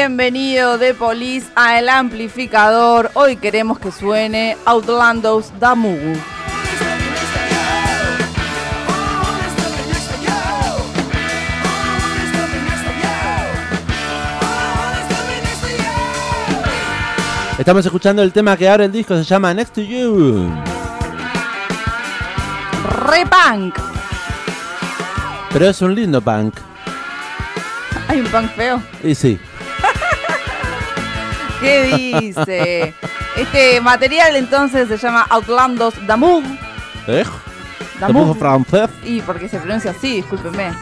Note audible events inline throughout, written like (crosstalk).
Bienvenido de Police a El Amplificador. Hoy queremos que suene Outlandos Damu. Estamos escuchando el tema que abre el disco, se llama Next to You. Re punk. Pero es un lindo punk. Hay un punk feo. Y sí. ¿Qué dice? Este material entonces se llama Outlandos Damour. ¿Eh? Damour. francés. Y porque se pronuncia así, discúlpenme.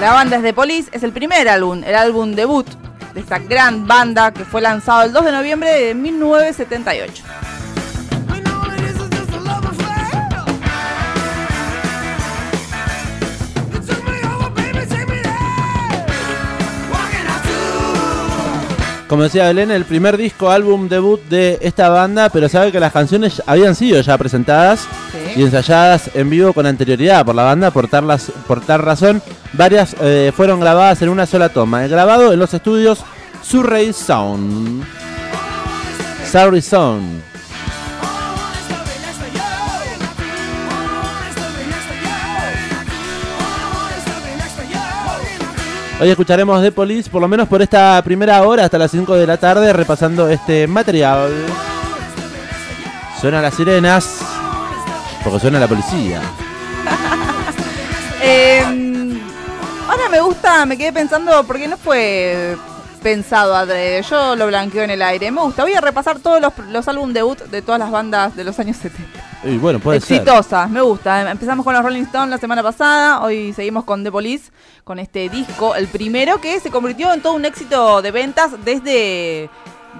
La banda es de Police, es el primer álbum, el álbum debut de esta gran banda que fue lanzado el 2 de noviembre de 1978. Como decía Belén, el primer disco, álbum debut de esta banda, pero sabe que las canciones habían sido ya presentadas Sí. y ensayadas en vivo con anterioridad por la banda, por tal, las- por tal razón, varias eh, fueron grabadas en una sola toma. El grabado en los estudios Surrey Sound. Surrey Sound. Hoy escucharemos The Police, por lo menos por esta primera hora, hasta las 5 de la tarde, repasando este material. Suenan las sirenas, porque suena la policía. (laughs) Eh, ahora me gusta, me quedé pensando, porque no fue pensado adrede, yo lo blanqueo en el aire. Me gusta, voy a repasar todos los, los álbum debut de todas las bandas de los años 70. Y bueno, puede ser. Exitosas, me gusta. Empezamos con los Rolling Stones la semana pasada, hoy seguimos con The Police, con este disco, el primero que se convirtió en todo un éxito de ventas desde,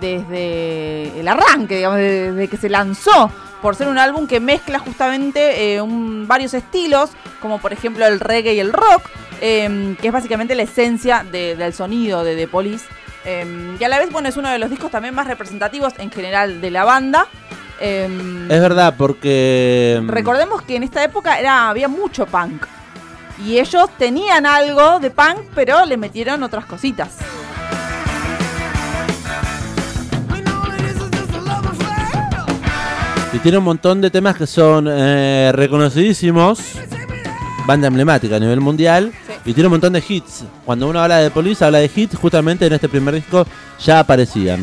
desde el arranque, digamos, desde que se lanzó, por ser un álbum que mezcla justamente eh, un- varios estilos, como por ejemplo el reggae y el rock, eh, que es básicamente la esencia de- del sonido de The Police. Eh, y a la vez, bueno, es uno de los discos también más representativos en general de la banda. Eh, Es verdad, porque. Recordemos que en esta época era, había mucho punk. Y ellos tenían algo de punk, pero le metieron otras cositas. Y tiene un montón de temas que son eh, reconocidísimos. Banda emblemática a nivel mundial. Y tiene un montón de hits. Cuando uno habla de Police, habla de hits. Justamente en este primer disco ya aparecían.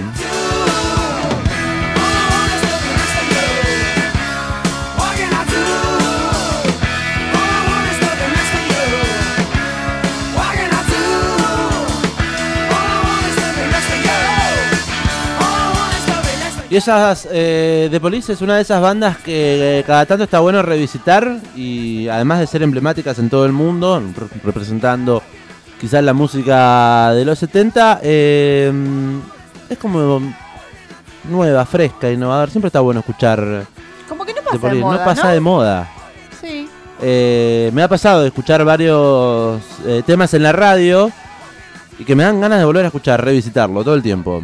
Y esas, eh, The Police es una de esas bandas que eh, cada tanto está bueno revisitar y además de ser emblemáticas en todo el mundo, re- representando quizás la música de los 70, eh, es como nueva, fresca, innovadora. Siempre está bueno escuchar Como que no pasa de moda, no pasa ¿no? de moda. Sí. Eh, me ha pasado de escuchar varios eh, temas en la radio y que me dan ganas de volver a escuchar, revisitarlo todo el tiempo.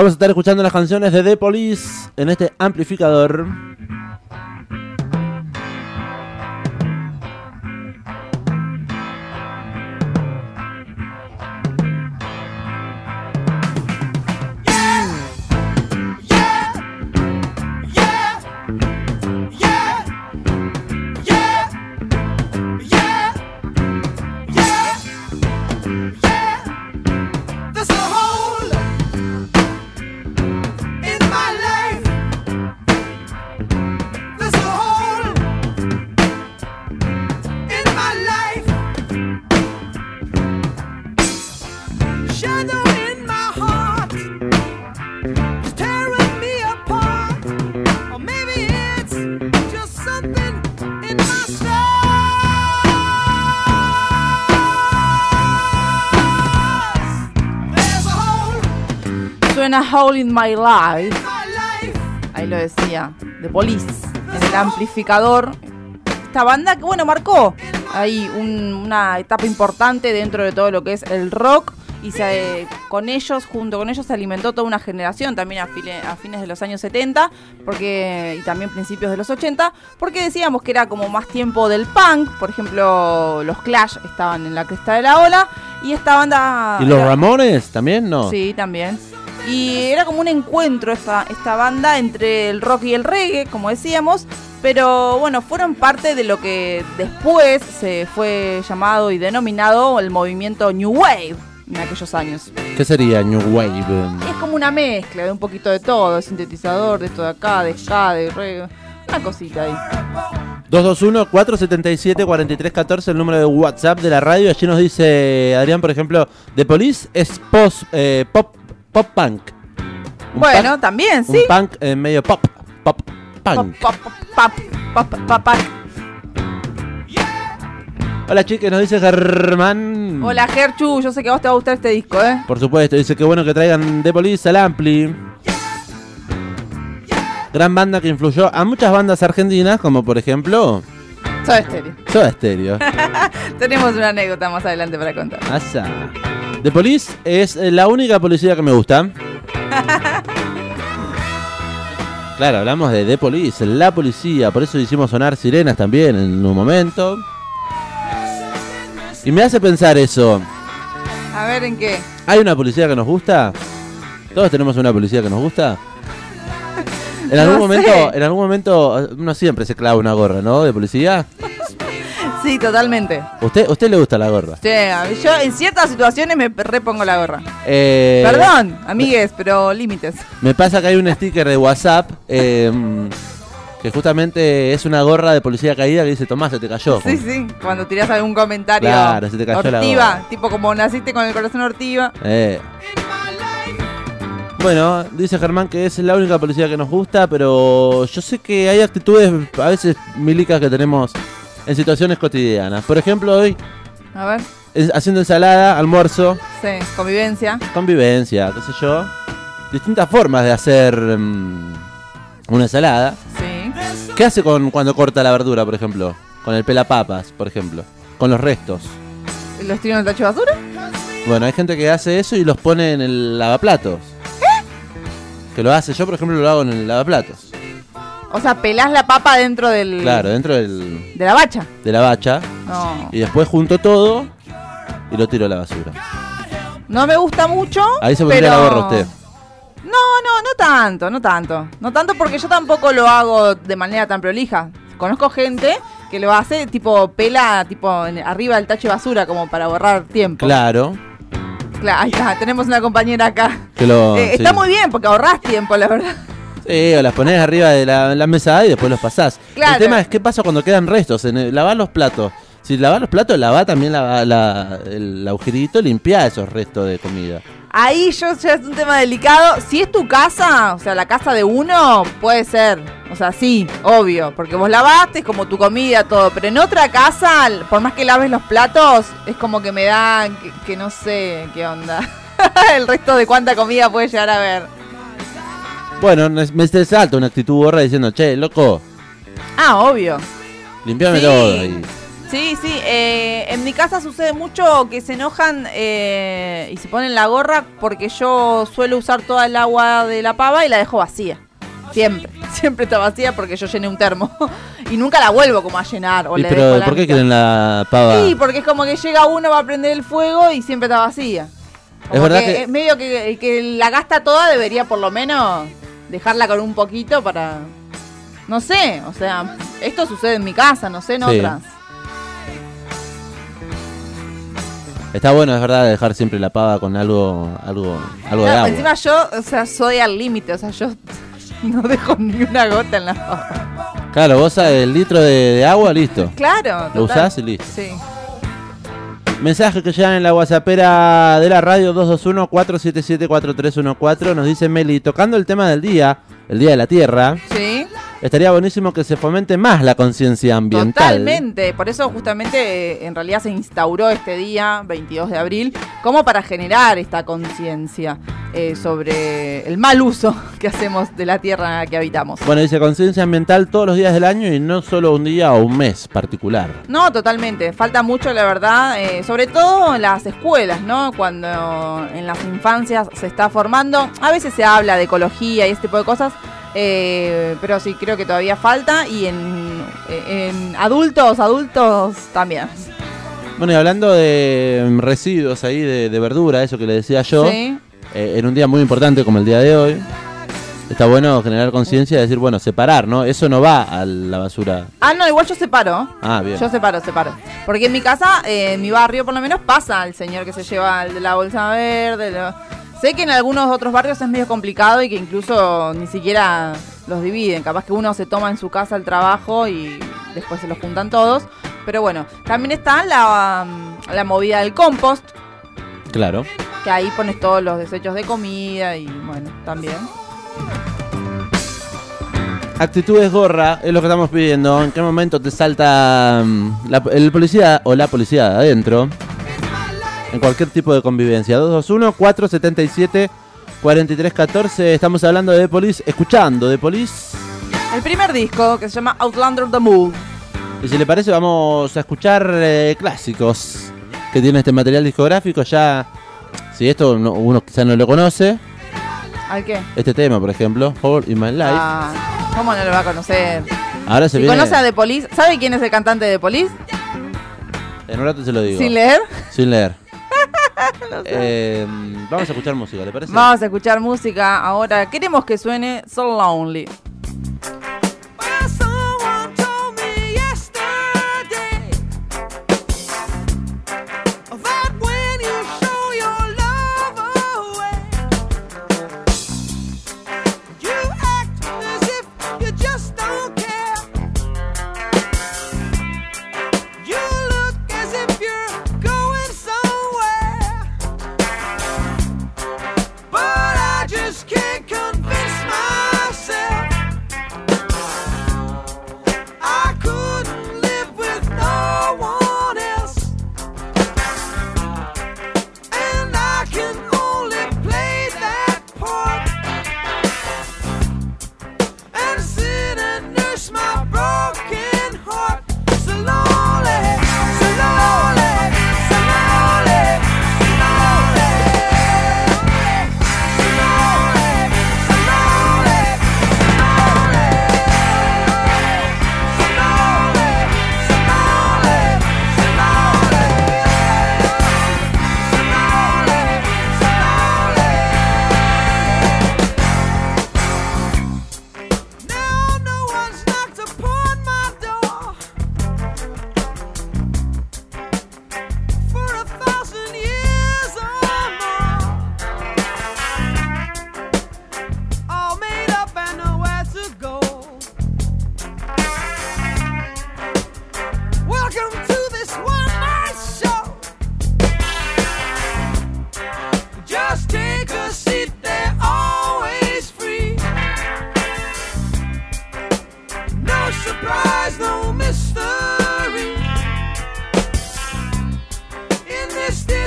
Vamos a estar escuchando las canciones de The Police en este amplificador. Suena Hole in My Life. Ahí lo decía. The Police. En el amplificador. Esta banda que, bueno, marcó ahí un- una etapa importante dentro de todo lo que es el rock. y se, con ellos, junto con ellos, se alimentó toda una generación también a, file- a fines de los años 70 porque, y también principios de los 80, porque decíamos que era como más tiempo del punk, por ejemplo, los Clash estaban en la cresta de la ola y esta banda... ¿Y los era- Ramones también? No. Sí, también. Y era como un encuentro esta, esta banda entre el rock y el reggae, como decíamos. Pero bueno, fueron parte de lo que después se fue llamado y denominado el movimiento New Wave en aquellos años. ¿Qué sería New Wave? Es como una mezcla de un poquito de todo, de sintetizador, de esto de acá, de ska, de reggae. Una cosita ahí. 221-477-4314, el número de WhatsApp de la radio. Allí nos dice Adrián, por ejemplo, The Police es post, eh, pop, pop punk. Un Bueno, punk- también, Un sí. punk eh, medio pop. Pop punk. Pop, pop, pop, pop, pop, pop. Hola chicas, nos dice Germán. Hola Gerchu, yo sé que a vos te va a gustar este disco, ¿eh? Por supuesto, dice que bueno que traigan The Police al Ampli. Gran banda que influyó a muchas bandas argentinas, como por ejemplo Soy estéreo. Soda Stereo. (laughs) Tenemos una anécdota más adelante para contar. Asa. The Police es eh, la única policía que me gusta. (laughs) Claro, hablamos de The Police, la policía, por eso hicimos sonar sirenas también en un momento. Y me hace pensar eso. A ver en qué. ¿Hay una policía que nos gusta? ¿Todos tenemos una policía que nos gusta? En (laughs) algún No momento, sé. en algún momento, uno siempre se clava una gorra, ¿no? De policía. (laughs) Sí, totalmente. ¿Usted, usted le gusta la gorra? Sí, yo en ciertas situaciones me repongo la gorra. Eh, Perdón, amigues, pero límites. Me pasa que hay un sticker de WhatsApp eh, que justamente es una gorra de policía caída que dice, Tomás, se te cayó. Sí, sí, cuando tirás algún comentario. Claro, se te cayó la Ortiva, gorra. tipo como naciste con el corazón ortiva. Eh. Bueno, dice Germán que es la única policía que nos gusta, pero yo sé que hay actitudes a veces milicas que tenemos en situaciones cotidianas. Por ejemplo, hoy A ver, es- haciendo ensalada, almuerzo, sí, convivencia. convivencia, qué sé yo. Distintas formas de hacer mm, una ensalada. Sí. ¿Qué hace con cuando corta la verdura, por ejemplo? Con el pelapapas, por ejemplo. Con los restos. ¿Los tiro en el tacho de basura? Bueno, hay gente que hace eso y los pone en el lavaplatos. Que lo hace, yo por ejemplo lo hago en el lavaplatos. O sea, pelás la papa dentro del. Claro, dentro del, De la bacha. de la bacha. No. Y después junto todo y lo tiro a la basura. No me gusta mucho. Ahí se pondría pero... la gorra usted. No, no, no tanto, no tanto. No tanto porque yo tampoco lo hago de manera tan prolija. Conozco gente que lo hace tipo pela, tipo arriba del tacho de basura como para borrar tiempo. Claro. Claro, ahí está, tenemos una compañera acá. Que lo, Eh, sí. Está muy bien porque ahorrás tiempo, la verdad. Sí, o las pones arriba de la, la mesa y después los pasás. Claro. El tema es qué pasa cuando quedan restos. En el- lavar los platos. Si lavas los platos, lavá también la, la- el agujerito, limpiá esos restos de comida. Ahí yo ya es un tema delicado. Si es tu casa, o sea, la casa de uno, puede ser. O sea, sí, obvio, porque vos lavaste, es como tu comida, todo. Pero en otra casa, por más que laves los platos, es como que me da que, que no sé qué onda. (laughs) El resto de cuánta comida puede llegar a ver. Bueno, me salta una actitud borra diciendo, che, loco, Ah, obvio. limpiame Sí. todo ahí. Sí, sí. eh, en mi casa sucede mucho que se enojan eh, y se ponen la gorra porque yo suelo usar toda el agua de la pava y la dejo vacía. Siempre. (laughs) Siempre está vacía porque yo llené un termo. (laughs) y nunca la vuelvo como a llenar. O Y le pero, dejo la ¿por qué quieren la pava? Sí, porque es como que llega uno, va a prender el fuego y siempre está vacía. Como Es verdad que- es medio que que la gasta toda debería por lo menos dejarla con un poquito para... No sé, o sea, esto sucede en mi casa, no sé en Sí. otras. Está bueno, es verdad, dejar siempre la pava con algo, algo, algo de agua. encima yo, o sea, soy al límite, o sea, yo (laughs) no dejo ni una gota en la papa. Claro, vos el litro de, de agua, listo. Claro, Lo total. usás y listo. Sí. Mensaje que llegan en la WhatsAppera de la radio 221-477-4314. Nos dice Meli, tocando el tema del día, el día de la Tierra. Sí. Estaría buenísimo que se fomente más la conciencia ambiental. Totalmente, por eso justamente eh, en realidad se instauró este día, 22 de abril, como para generar esta conciencia eh, sobre el mal uso (laughs) que hacemos de la tierra en la que habitamos. Bueno, dice conciencia ambiental todos los días del año y no solo un día o un mes particular. No, totalmente. Falta mucho, la verdad, eh, sobre todo en las escuelas, ¿no? Cuando en las infancias se está formando. A veces se habla de ecología y este tipo de cosas, eh, pero sí, creo que todavía falta. Y en, en adultos, adultos también. Bueno, y hablando de mm, residuos ahí de, de verdura, eso que le decía yo, Sí. eh, en un día muy importante como el día de hoy, está bueno generar conciencia y decir, bueno, separar, ¿no? Eso no va a la basura. Ah, no, igual yo separo. Ah, bien. Yo separo, separo. Porque en mi casa, eh, en mi barrio por lo menos, pasa el señor que se lleva el de la bolsa verde. lo- Sé que en algunos otros barrios es medio complicado y que incluso ni siquiera los dividen. Capaz que uno se toma en su casa el trabajo y después se los juntan todos. Pero bueno, también está la, um, la movida del compost, Claro. que ahí pones todos los desechos de comida y bueno, también. Actitudes gorra es lo que estamos pidiendo. ¿En qué momento te salta mm, la- el policía o la policía de adentro? En cualquier tipo de convivencia. 221-477-4314. Estamos hablando de The Police, escuchando The Police. El primer disco, que se llama Outlander The Move. Y si le parece, vamos a escuchar eh, clásicos que tiene este material discográfico. Ya, si esto no- uno quizá no lo conoce, ¿Al qué? este tema, por ejemplo, All in My Life. Ah, ¿Cómo no lo va a conocer? Ahora se Si viene. conoce a The Police, ¿sabe quién es el cantante de The Police? En un rato se lo digo. Sin leer. Sin leer. (laughs) Eh, vamos a escuchar música, ¿le parece? Vamos a escuchar música ahora. Queremos que suene So Lonely.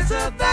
it's Jezebel.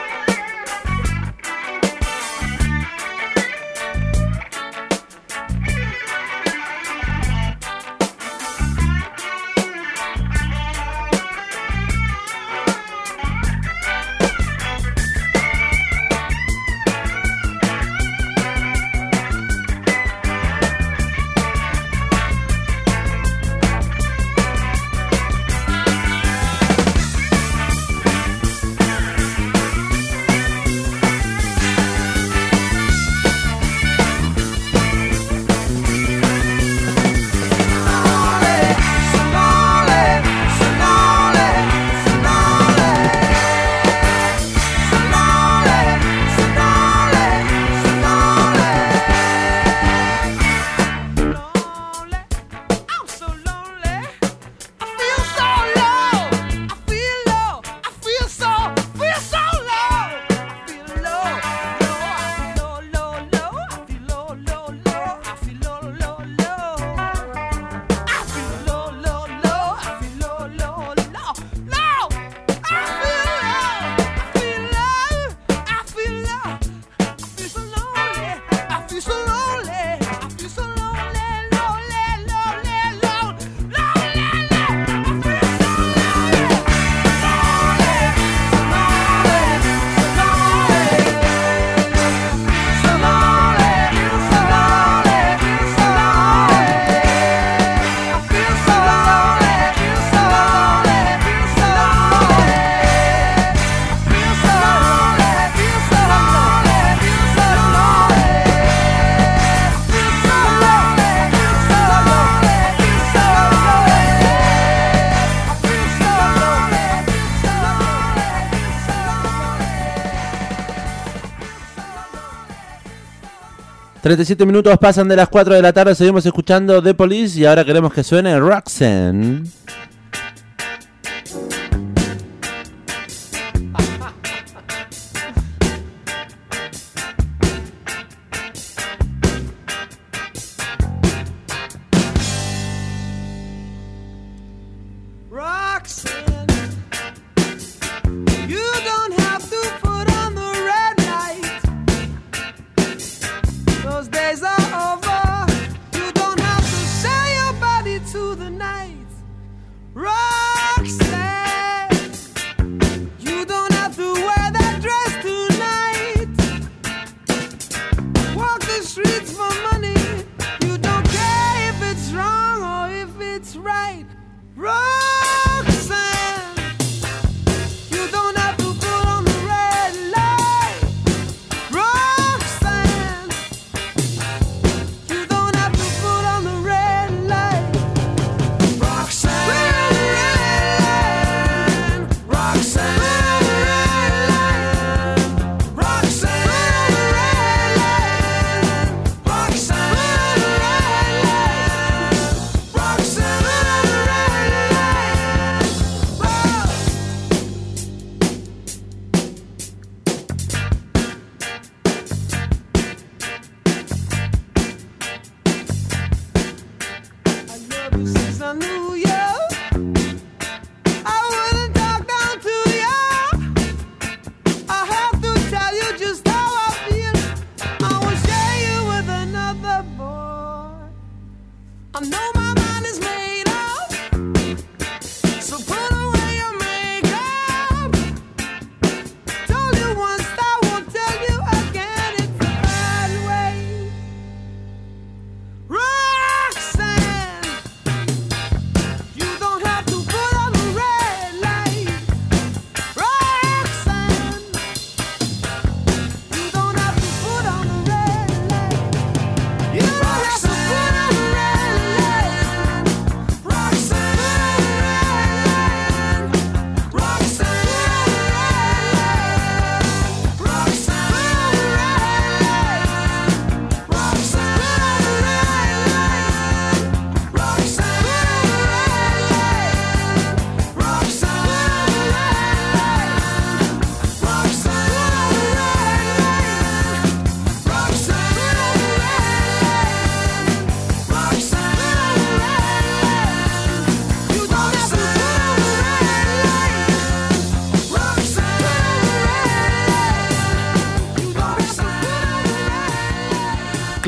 37 minutos pasan de las 4 de la tarde, seguimos escuchando The Police y ahora queremos que suene Roxanne.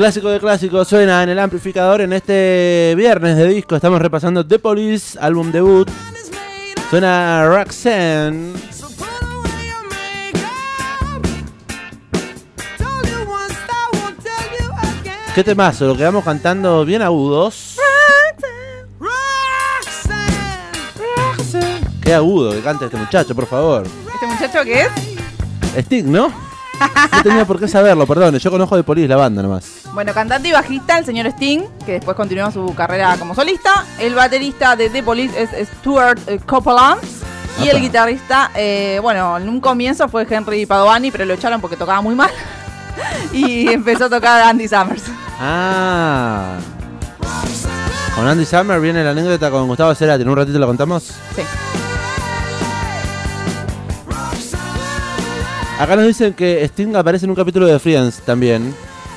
Clásico de clásicos suena en el amplificador en este viernes de disco. Estamos repasando The Police, álbum debut. Suena Roxanne. ¿Qué temazo? Lo quedamos cantando bien agudos. Qué agudo que canta este muchacho, por favor. ¿Este muchacho qué es? Sting, ¿no? No tenía por qué saberlo, perdón. Yo conozco de Police la banda nomás. Bueno, cantante y bajista, el señor Sting, que después continuó su carrera como solista. El baterista de The Police es Stuart eh, Copeland. Y el guitarrista, eh, bueno, en un comienzo fue Henry Padovani, pero lo echaron porque tocaba muy mal. (laughs) y empezó a tocar Andy Summers. Ah. Con Andy Summer viene la anécdota con Gustavo Cerati. ¿En un ratito la contamos? Sí. Acá nos dicen que Sting aparece en un capítulo de Friends también.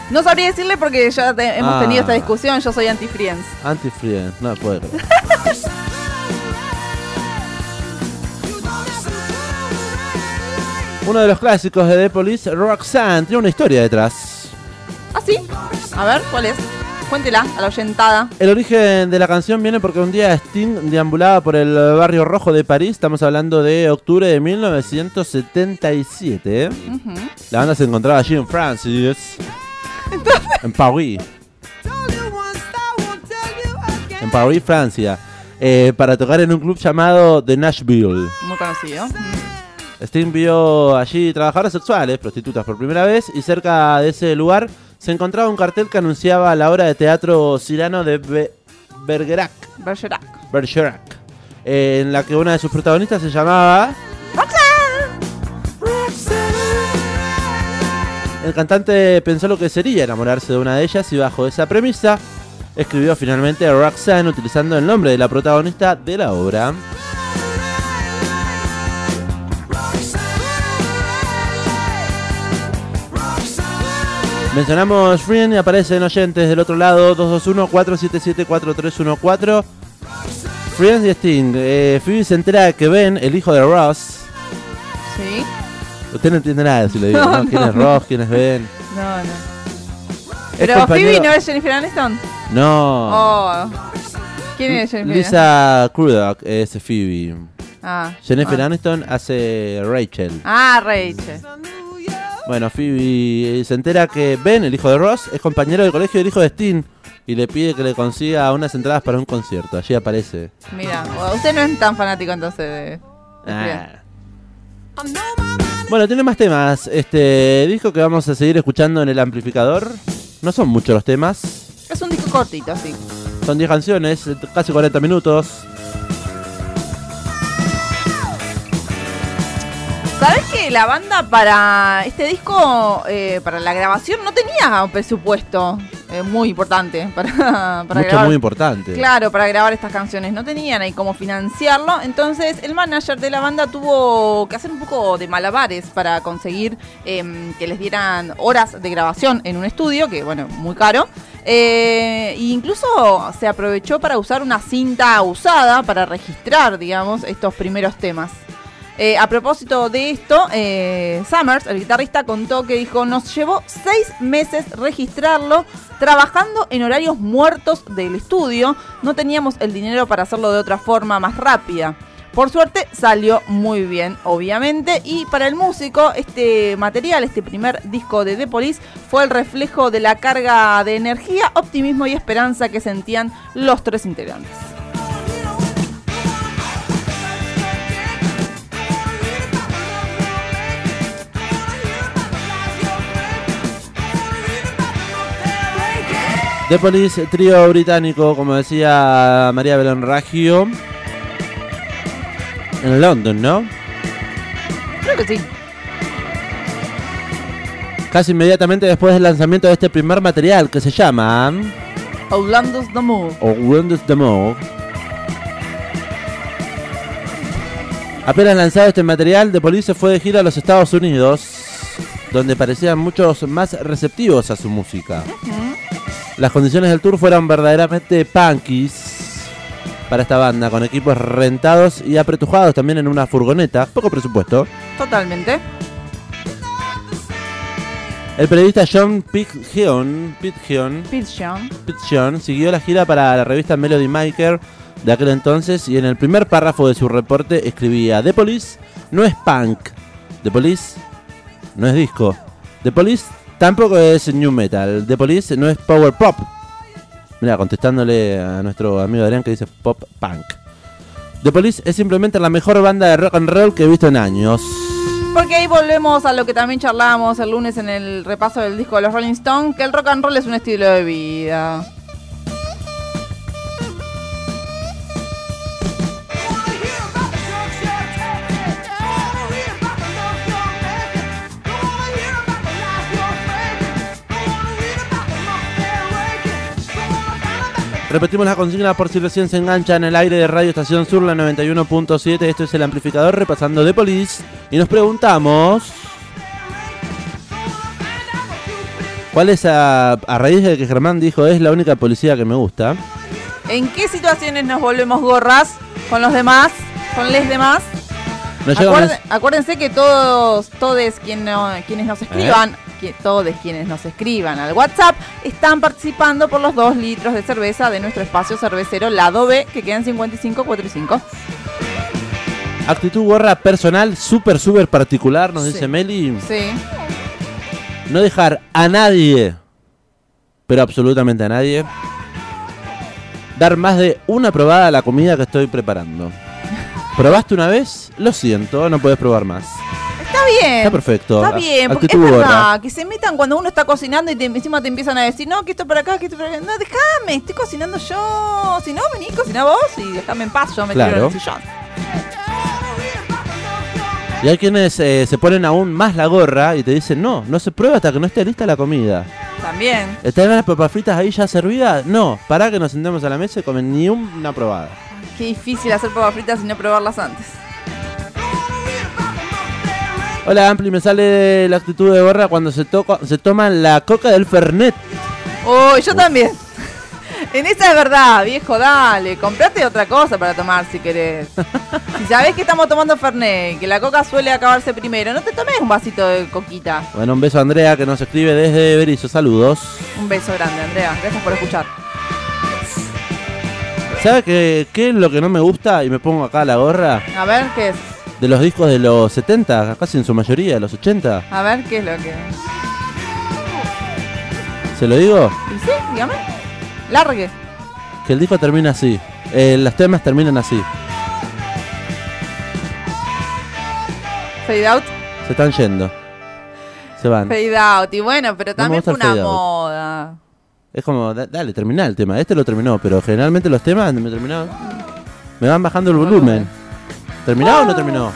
No sabría decirle porque ya te- hemos Ah. tenido esta discusión. Yo soy anti-Friends. Anti-Friends, no creer. (laughs) Uno de los clásicos de The Police, Roxanne, tiene una historia detrás. ¿Ah, sí? A ver, ¿cuál es? Cuéntela a la oyentada. El origen de la canción viene porque un día Sting deambulaba por el barrio rojo de París. Estamos hablando de octubre de 1977. ¿eh? Ujú. La banda se encontraba allí en Francis. En again. En Paris, Francia. eh, para tocar en un club llamado The Nashville. Muy conocido. Sting vio allí trabajadoras sexuales, prostitutas por primera vez, y cerca de ese lugar se encontraba un cartel que anunciaba la obra de teatro Cirano de Be- Bergerac, Bergerac. Bergerac, eh, en la que una de sus protagonistas se llamaba... el cantante pensó lo que sería enamorarse de una de ellas y bajo esa premisa escribió finalmente Roxanne utilizando el nombre de la protagonista de la obra. Mencionamos Friend y aparecen oyentes del otro lado 221-477-4314. Friends y Sting. Eh, Phoebe se entera que Ben, el hijo de Ross. Sí. Usted no entiende nada si le digo, (laughs) No, ¿no? ¿Quién no. es Ross? ¿Quién es Ben? No, no. Pero compañero- Phoebe no es Jennifer Aniston. No. Oh. ¿Quién es Jennifer Lisa Crudup es Phoebe. Ah. Jennifer ah. Aniston hace Rachel. Ah, Rachel. Bueno, Phoebe se entera que Ben, el hijo de Ross, es compañero de colegio del hijo de Sting y le pide que le consiga unas entradas para un concierto. Allí aparece. Mira, usted no es tan fanático entonces de. de Ah. Bueno, tiene más temas. Este disco que vamos a seguir escuchando en el amplificador. No son muchos los temas. Es un disco cortito, sí. Son 10 canciones, casi 40 minutos. ¿Sabes que la banda para este disco, eh, para la grabación, no tenía un presupuesto eh, muy importante (laughs) para, para Mucho grabar? muy importante. Claro, para grabar estas canciones. No tenían ahí cómo financiarlo. Entonces el manager de la banda tuvo que hacer un poco de malabares para conseguir em, que les dieran horas de grabación en un estudio, que bueno, muy caro. Eh, e incluso se aprovechó para usar una cinta usada para registrar, digamos, estos primeros temas. Eh, a propósito de esto, eh, Summers, el guitarrista, contó que dijo, nos llevó seis meses registrarlo, trabajando en horarios muertos del estudio. No teníamos el dinero para hacerlo de otra forma más rápida. Por suerte salió muy bien, obviamente. Y para el músico, este material, este primer disco de The Police, fue el reflejo de la carga de energía, optimismo y esperanza que sentían los tres integrantes. The Police, trío británico, como decía María Belén Raggio. En London, ¿no? Creo que sí. Casi inmediatamente después del lanzamiento de este primer material que se llama Outlanders The Move. O Windows the Move. Apenas lanzado este material, The Police fue de gira a los Estados Unidos, donde parecían muchos más receptivos a su música. Las condiciones del tour fueron verdaderamente punkies para esta banda, con equipos rentados y apretujados también en una furgoneta, poco presupuesto. Totalmente. El periodista John Pitchon. Pitgeon siguió la gira para la revista Melody Maker de aquel entonces y en el primer párrafo de su reporte escribía The Police no es punk, The Police no es disco, The Police tampoco es new metal, The Police no es power pop. Mira, contestándole a nuestro amigo Adrián que dice pop punk. The Police es simplemente la mejor banda de rock and roll que he visto en años. Porque ahí volvemos a lo que también charlábamos el lunes en el repaso del disco de los Rolling Stones, que el rock and roll es un estilo de vida. Repetimos la consigna por si recién se engancha en el aire de Radio Estación Sur, la 91.7. Esto es el amplificador repasando de Police. Y nos preguntamos. ¿Cuál es a, a raíz de que Germán dijo es la única policía que me gusta? ¿En qué situaciones nos volvemos gorras con los demás, con les demás? Acuérdense que todos, todos quien no- quienes nos escriban, todos quienes nos escriban al WhatsApp, están participando por los 2 litros de cerveza de nuestro espacio cervecero Lado B, que quedan 5545. actitud gorra personal súper, súper particular, nos Sí. dice Meli. Sí. No dejar a nadie, pero absolutamente a nadie, dar más de una probada a la comida que estoy preparando. (laughs) ¿Probaste una vez? Lo siento, no puedes probar más. Está bien. Está perfecto. Está bien, porque es Actitud verdad, que se metan cuando uno está cocinando y te- encima te empiezan a decir, no, que esto para acá, que esto para acá. No, déjame, estoy cocinando yo. Si no, vení, cocina vos y déjame en paz, yo me tiro en Claro. el sillón. Y hay quienes eh, se ponen aún más la gorra y te dicen, no, no se prueba hasta que no esté lista la comida. También. ¿Están las papas fritas ahí ya servidas? No, para que nos sentemos a la mesa y comen ni una probada. Qué difícil hacer papas fritas y no probarlas antes. Hola Ampli, me sale la actitud de gorra cuando se, toca, se toma la coca del Fernet. Uy, yo también. (laughs) En esa es verdad, viejo, dale. Comprate otra cosa para tomar si querés. Si sabés que estamos tomando Fernet que la coca suele acabarse primero, no te tomes un vasito de coquita. Bueno, un beso a Andrea que nos escribe desde Berizo. Saludos. Un beso grande, Andrea. Gracias por escuchar. ¿Sabe qué, qué es lo que no me gusta? Y me pongo acá la gorra. A ver, ¿qué es? De los discos de los 70, casi en su mayoría, de los 80. A ver, ¿qué es lo que...? ¿Se lo digo? ¿Y sí? Dígame. Largue. Que el disco termina así. Eh, los temas terminan así. Fade out. Se están yendo. Se van. Fade out. Y bueno, pero también fue una moda. Es como, da- dale, termina el tema. Este lo terminó, pero generalmente los temas me terminaron. Me van bajando el volumen. ¿Terminó o no terminó?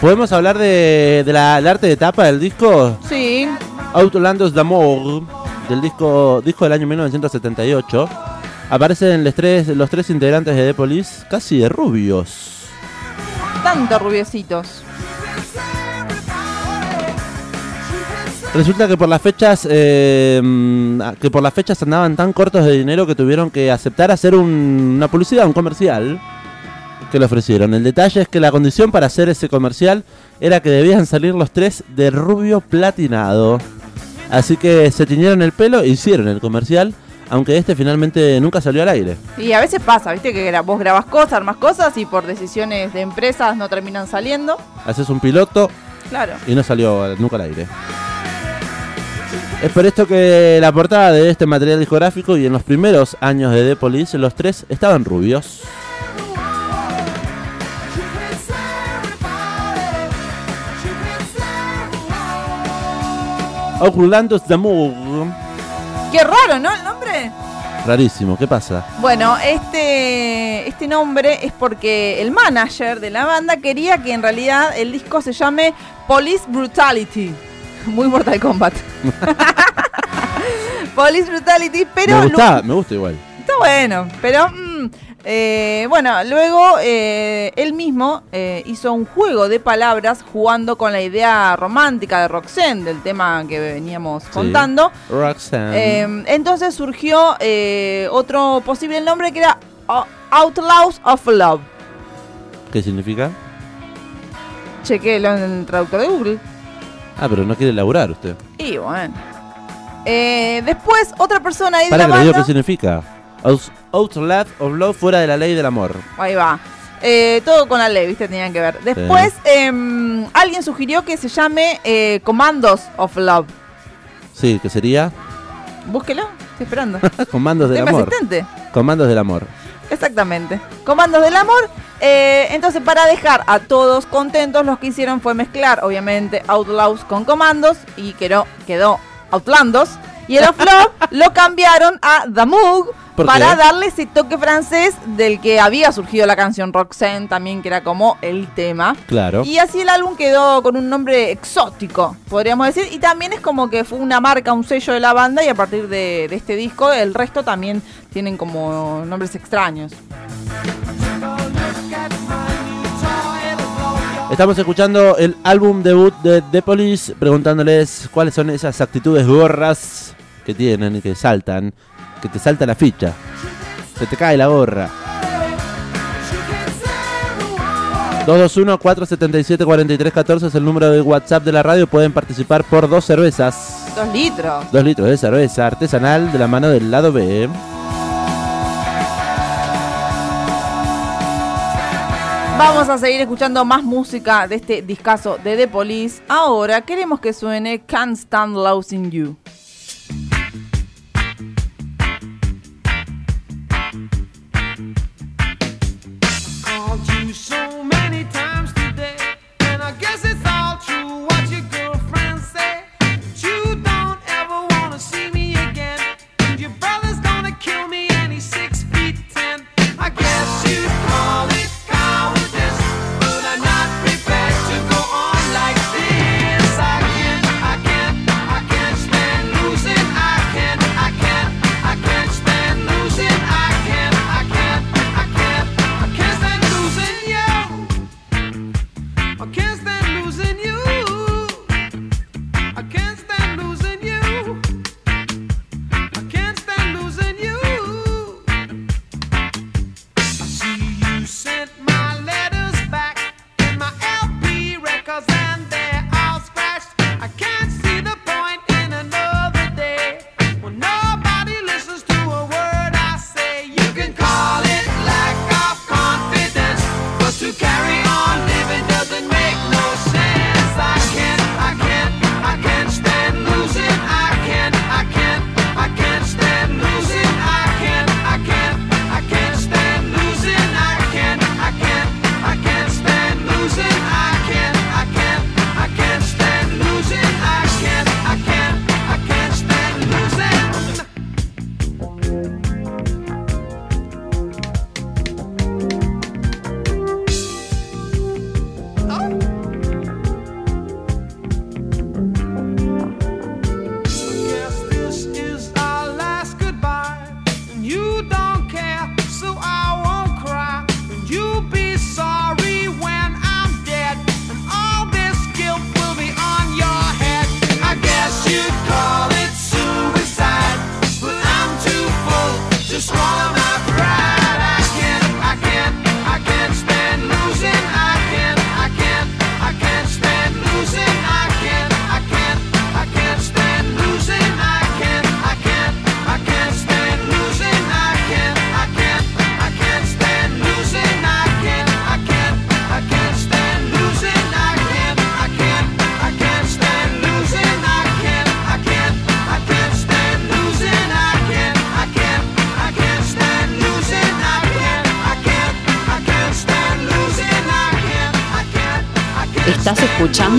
¿Podemos hablar de, de la, del arte de tapa del disco? Sí. Autolandos d'Amour, del disco, disco del año 1978. Aparecen los tres, los tres integrantes de The Police casi de rubios. Tantos rubiecitos. Resulta que por las fechas mm, que por las fechas andaban tan cortos de dinero que tuvieron que aceptar hacer un- una publicidad, un comercial que le ofrecieron. El detalle es que la condición para hacer ese comercial era que debían salir los tres de rubio platinado. Así que se tiñeron el pelo hicieron el comercial, aunque este finalmente nunca salió al aire. Y a veces pasa, viste, que vos grabas cosas, armas cosas y por decisiones de empresas no terminan saliendo. Haces un piloto Claro. y no salió al- nunca al aire. Es por esto que la portada de este material discográfico y en los primeros años de The Police, los tres estaban rubios. Orlandos d'Amour. Qué raro, ¿no? El nombre. Rarísimo, ¿qué pasa? Bueno, este, este nombre es porque el manager de la banda quería que en realidad el disco se llame Police Brutality. Muy Mortal Kombat. (laughs) (laughs) Police Brutality, pero me gusta, me gusta igual. Está bueno, pero mm, eh, bueno, luego eh, él mismo eh, hizo un juego de palabras jugando con la idea romántica de Roxanne, del tema que veníamos contando. Roxanne. Eh, entonces surgió otro posible nombre que era O- Outlaws of Love. ¿Qué significa? Chequélo en el traductor de Google. Ah, pero no quiere laburar usted. Y bueno. Después, otra persona ahí de Para la que le digo banda. qué significa. Outlast of Love fuera de la ley del amor. Ahí va. Eh, todo con la ley, ¿viste? Tenían que ver. Después, em, alguien sugirió que se llame eh, Commandos of Love. Sí, que sería Búsquelo, estoy esperando. (laughs) Comandos del amor. asistente. Comandos del amor. Exactamente. Comandos del amor. Eh, entonces, para dejar a todos contentos, lo que hicieron fue mezclar, obviamente, Outlaws con Comandos y quedó, quedó Outlandos. Y el Love (laughs) lo cambiaron a The Moog ¿Por para darle ese toque francés del que había surgido la canción Roxanne, también que era como el tema. Claro. Y así el álbum quedó con un nombre exótico, podríamos decir. Y también es como que fue una marca, un sello de la banda. Y a partir de, de este disco, el resto también tienen como nombres extraños. Estamos escuchando el álbum debut de The Police, preguntándoles cuáles son esas actitudes gorras que tienen y que saltan, que te salta la ficha. Se te cae la gorra. 221-477-4314 es el número de WhatsApp de la radio. Pueden participar por dos cervezas. Dos litros. Dos litros de cerveza artesanal de la mano del lado B. Vamos a seguir escuchando más música de este discazo de The Police. Ahora queremos que suene Can't Stand Losing You.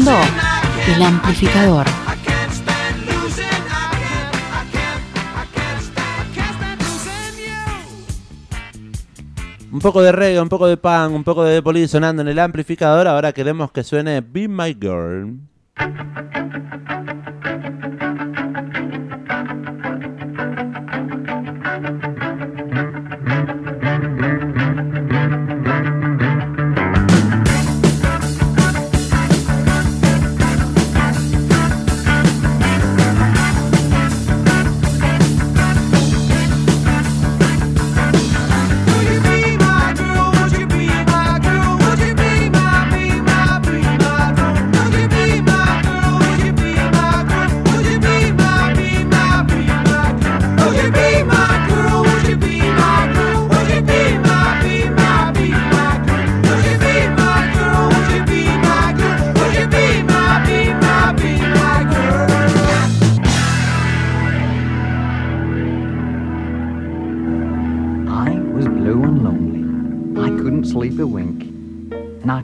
Losing you. Un poco de reggae, un poco de punk, un poco de The Police sonando en el amplificador. Ahora queremos que suene Be My Girl.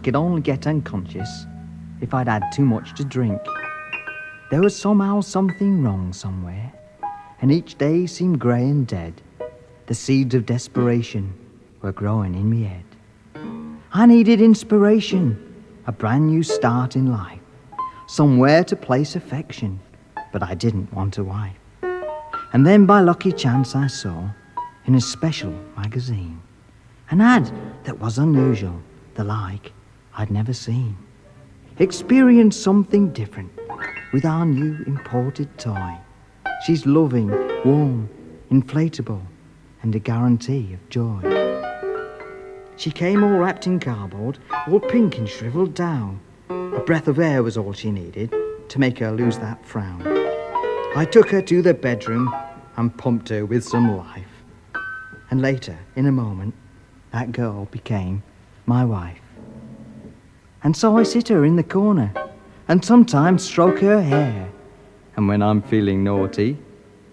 Could only get unconscious if I'd had too much to drink. There was somehow something wrong somewhere, and each day seemed grey and dead. The seeds of desperation were growing in me head. I needed inspiration, a brand new start in life, somewhere to place affection, but I didn't want a wife. And then by lucky chance I saw, in a special magazine, an ad that was unusual, the like I'd never seen. Experience something different with our new imported toy. She's loving, warm, inflatable, and a guarantee of joy. She came all wrapped in cardboard, all pink and shriveled down. A breath of air was all she needed to make her lose that frown. I took her to the bedroom and pumped her with some life. And later, in a moment, that girl became my wife. And so I sit her in the corner and sometimes stroke her hair. And when I'm feeling naughty,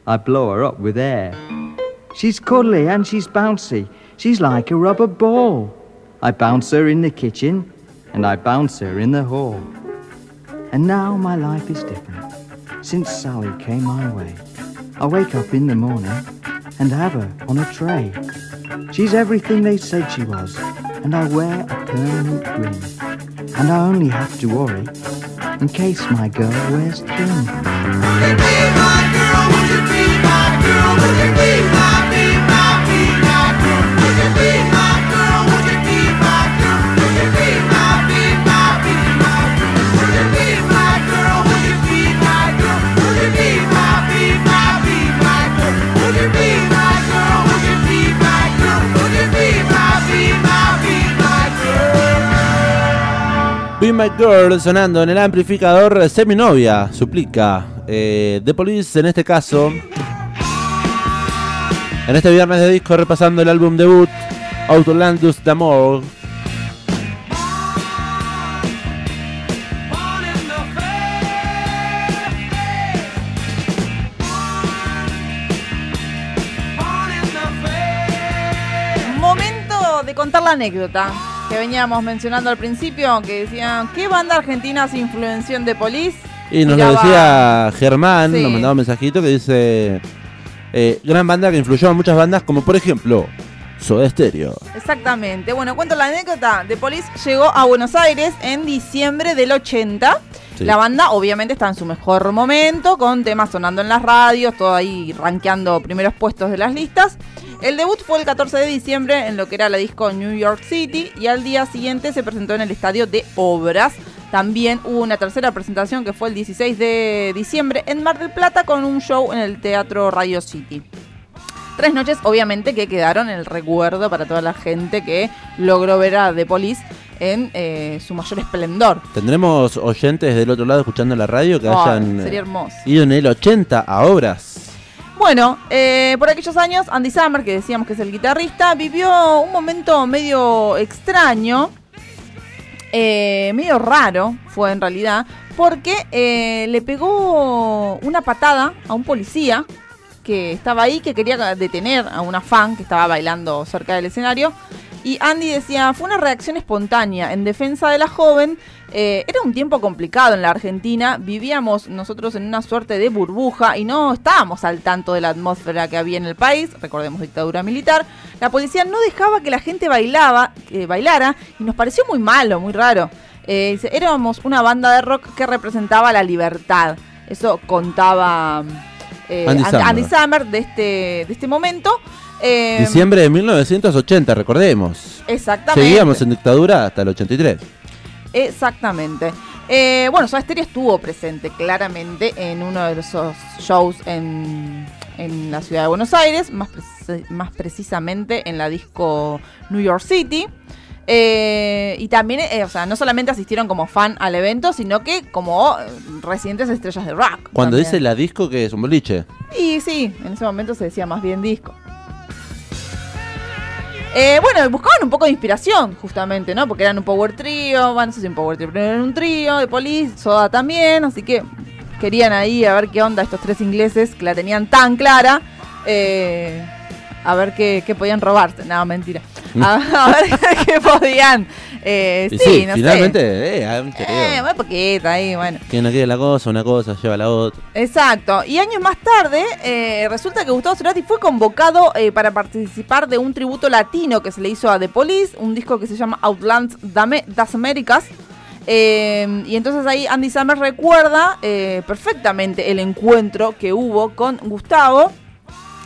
I blow her up with air. She's cuddly and she's bouncy. She's like a rubber ball. I bounce her in the kitchen and I bounce her in the hall. And now my life is different since Sally came my way. I wake up in the morning and have her on a tray. She's everything they said she was, and I wear a permanent grin. And I only have to worry in case my girl wears thin. Would you be my girl? Would you be my girl? Would you be my, My Girl sonando en el amplificador Seminovia, suplica. Eh, Police en este caso. En este viernes de disco repasando el álbum debut Autolandus d'Amour. Momento de contar la anécdota que veníamos mencionando al principio, que decían, ¿qué banda argentina se influenció en The Police? Y nos lo decía Germán, Sí. nos mandaba un mensajito que dice: eh, Gran banda que influyó en muchas bandas, como por ejemplo Soda Stereo. Exactamente. Bueno, cuento la anécdota. The Police llegó a Buenos Aires en diciembre del 80. La banda obviamente está en su mejor momento, con temas sonando en las radios, todo ahí rankeando primeros puestos de las listas. El debut fue el 14 de diciembre en lo que era la disco New York City y al día siguiente se presentó en el estadio de Obras. También hubo una tercera presentación que fue el 16 de diciembre en Mar del Plata con un show en el Teatro Radio City. Tres noches, obviamente, que quedaron en el recuerdo para toda la gente que logró ver a The Police en eh, su mayor esplendor. ¿Tendremos oyentes del otro lado escuchando la radio que Oh, hayan sería eh, hermoso. ido en el 80 a obras? Bueno, eh, por aquellos años, Andy Summer, que decíamos que es el guitarrista, vivió un momento medio extraño, eh, medio raro fue en realidad, porque eh, le pegó una patada a un policía que estaba ahí, que quería detener a una fan que estaba bailando cerca del escenario. Y Andy decía, fue una reacción espontánea en defensa de la joven. Eh, era un tiempo complicado en la Argentina, vivíamos nosotros en una suerte de burbuja y no estábamos al tanto de la atmósfera que había en el país, recordemos dictadura militar. La policía no dejaba que la gente bailaba, bailara y nos pareció muy malo, muy raro. Eh, éramos una banda de rock que representaba la libertad. Eso contaba eh, Andy Sammer. Andy Sammer de este, de este momento. Eh, Diciembre de 1980, recordemos. Exactamente. Seguíamos en dictadura hasta el 83. Exactamente. Eh, bueno, Soda Stereo estuvo presente claramente en uno de esos shows en, en la ciudad de Buenos Aires, más, preci- más precisamente en la disco New York City. Eh, y también, eh, o sea, no solamente asistieron como fan al evento, sino que como residentes estrellas de rock. Cuando también. dice la disco, que es un boliche. Y sí, en ese momento se decía más bien disco. Eh, bueno, buscaban un poco de inspiración, justamente, ¿no? Porque eran un power trio, bueno, no sé si un power trio, pero eran un trío de Police, Soda también, así que querían ahí a ver qué onda estos tres ingleses que la tenían tan clara, eh, a ver qué, qué podían robarse, no, mentira. (laughs) A, a ver (laughs) qué podían, eh, sí, sí, no finalmente, sé. eh, Eh, muy poquito ahí, bueno. Que no quiere la cosa, una cosa, lleva la otra. Exacto. Y años más tarde, eh, resulta que Gustavo Cerati fue convocado eh, para participar de un tributo latino que se le hizo a The Police, un disco que se llama Outlands Dame- Das Américas. Y entonces ahí Andy Sammer recuerda eh, perfectamente el encuentro que hubo con Gustavo.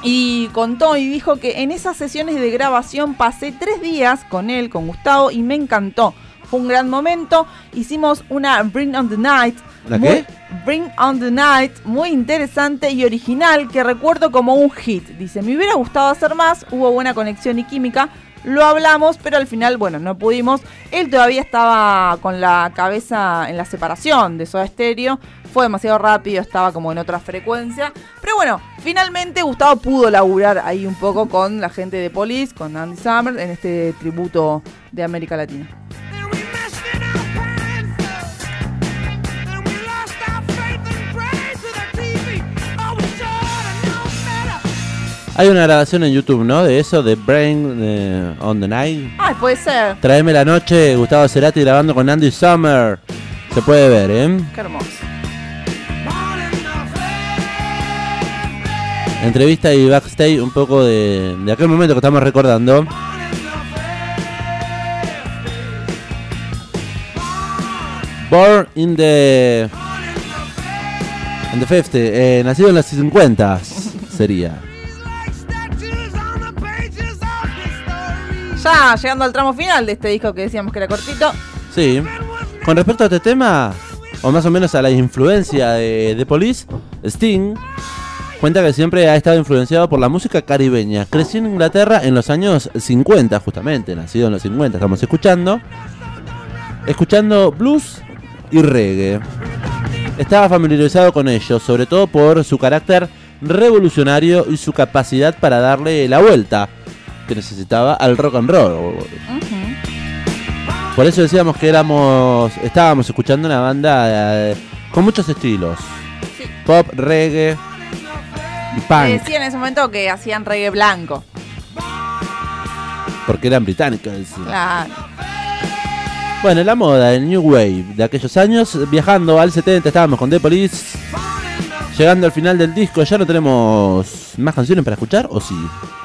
Y contó y dijo que en esas sesiones de grabación pasé tres días con él, con Gustavo, y me encantó. Fue un gran momento. Hicimos una Bring on the Night. ¿La muy- qué? Bring on the Night, muy interesante y original, que recuerdo como un hit. Dice, me hubiera gustado hacer más, hubo buena conexión y química. Lo hablamos, pero al final, bueno, no pudimos. Él todavía estaba con la cabeza en la separación de Soda Stereo. Fue demasiado rápido, estaba como en otra frecuencia. Pero bueno, finalmente Gustavo pudo laburar ahí un poco con la gente de Police, con Andy Summer, en este tributo de América Latina. Oh. Hay una grabación en YouTube, ¿no? De eso, de Brain eh, on the Night. Ay, puede ser. Tráeme la noche, Gustavo Cerati grabando con Andy Summer. Se puede ver, ¿eh? Qué hermoso. Entrevista y backstage, un poco de, de aquel momento que estamos recordando. Born in the. In the 50, eh, nacido en los 50 sería. Ya llegando al tramo final de este disco que decíamos que era cortito. Sí. Con respecto a este tema, o más o menos a la influencia de, de Police, Sting cuenta que siempre ha estado influenciado por la música caribeña. Creció en Inglaterra en los años 50, justamente, nacido en los 50, estamos escuchando. Escuchando blues y reggae. Estaba familiarizado con ellos, sobre todo por su carácter revolucionario y su capacidad para darle la vuelta que necesitaba al rock and roll. Por eso decíamos que éramos, estábamos escuchando una banda eh, con muchos estilos. Sí. Pop, reggae punk, decía en ese momento que hacían reggae blanco. porque eran británicos. Claro. Bueno, la moda, el New Wave de aquellos años, viajando al 70, estábamos con The Police. Llegando al final del disco, ¿ya no tenemos más canciones para escuchar o sí?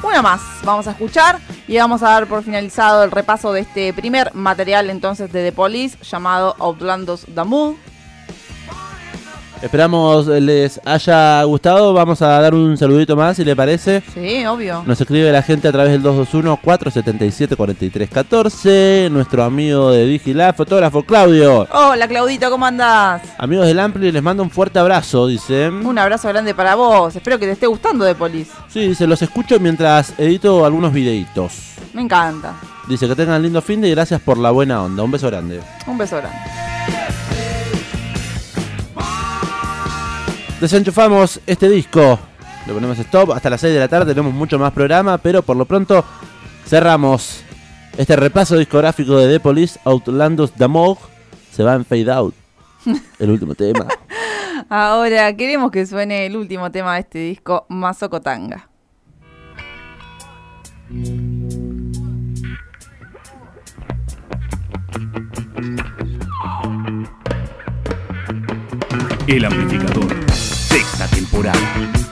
Una más vamos a escuchar y vamos a dar por finalizado el repaso de este primer material entonces de The Police llamado Outlandos Mood. Esperamos les haya gustado. Vamos a dar un saludito más, si le parece. Sí, obvio. Nos escribe la gente a través del 221-477-4314. Nuestro amigo de Digilab, fotógrafo Claudio. Hola Claudito, ¿cómo andás? Amigos del Ampli, les mando un fuerte abrazo, dice. Un abrazo grande para vos. Espero que te esté gustando The Police. Sí, dice, los escucho mientras edito algunos videitos. Me encanta. Dice que tengan lindo fin de y gracias por la buena onda. Un beso grande. Un beso grande. Desenchufamos este disco. Le ponemos stop. Hasta las 6 de la tarde tenemos mucho más programa, pero por lo pronto cerramos este repaso discográfico de The Police, Outlandos Damog. Se va en fade out. El último tema. (laughs) Ahora queremos que suene el último tema de este disco, Mazocotanga. El amplificador sexta temporada.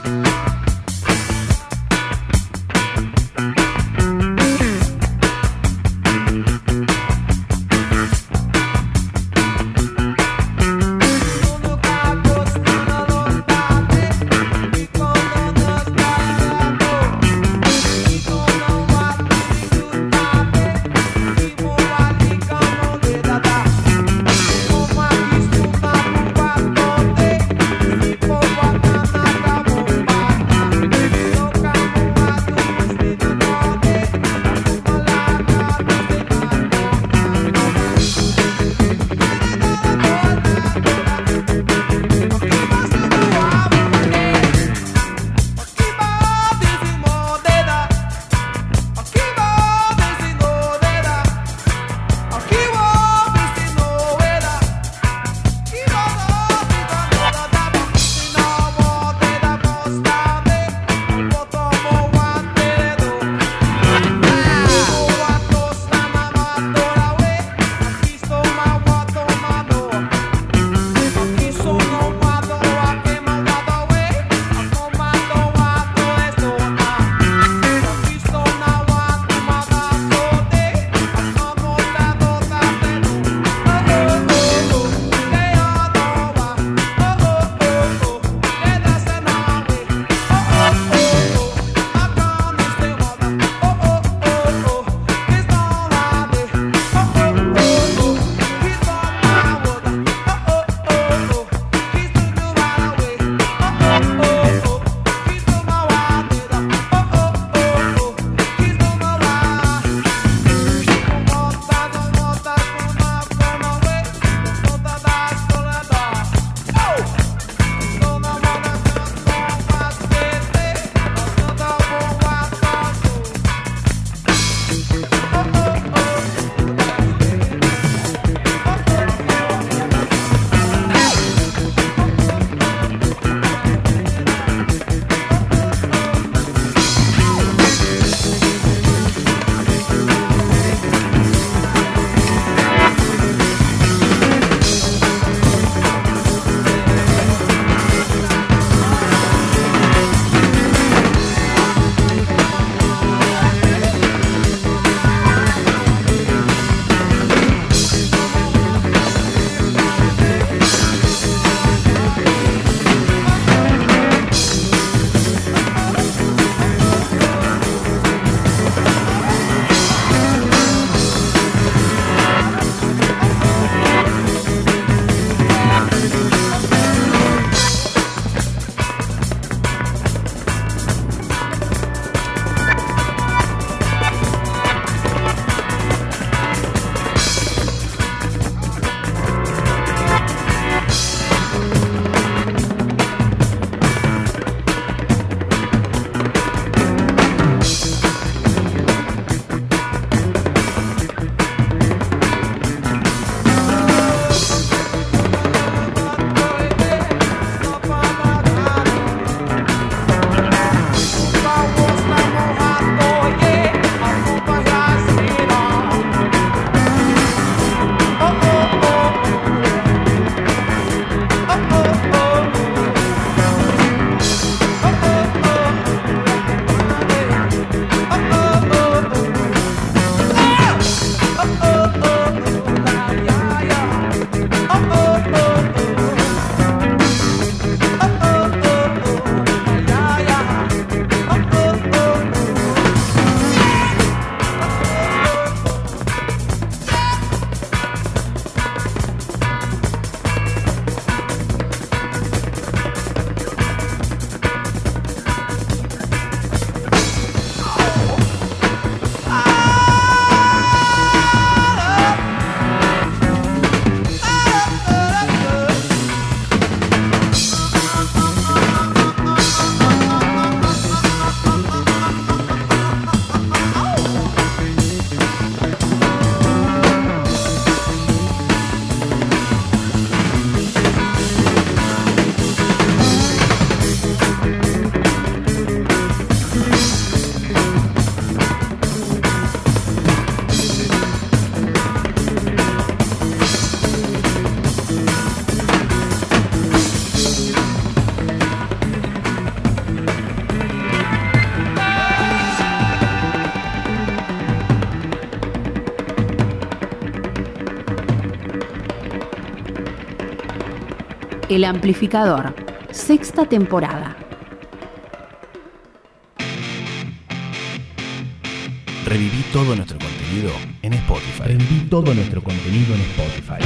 El Amplificador, sexta temporada. Reviví todo nuestro contenido en Spotify. Reviví todo nuestro contenido en Spotify.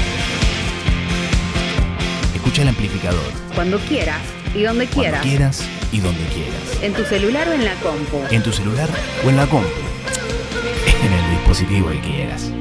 Escucha el amplificador Cuando quieras y donde cuando quieras. quieras y donde quieras. En tu celular o en la compu. En tu celular o en la compu. En el dispositivo que quieras.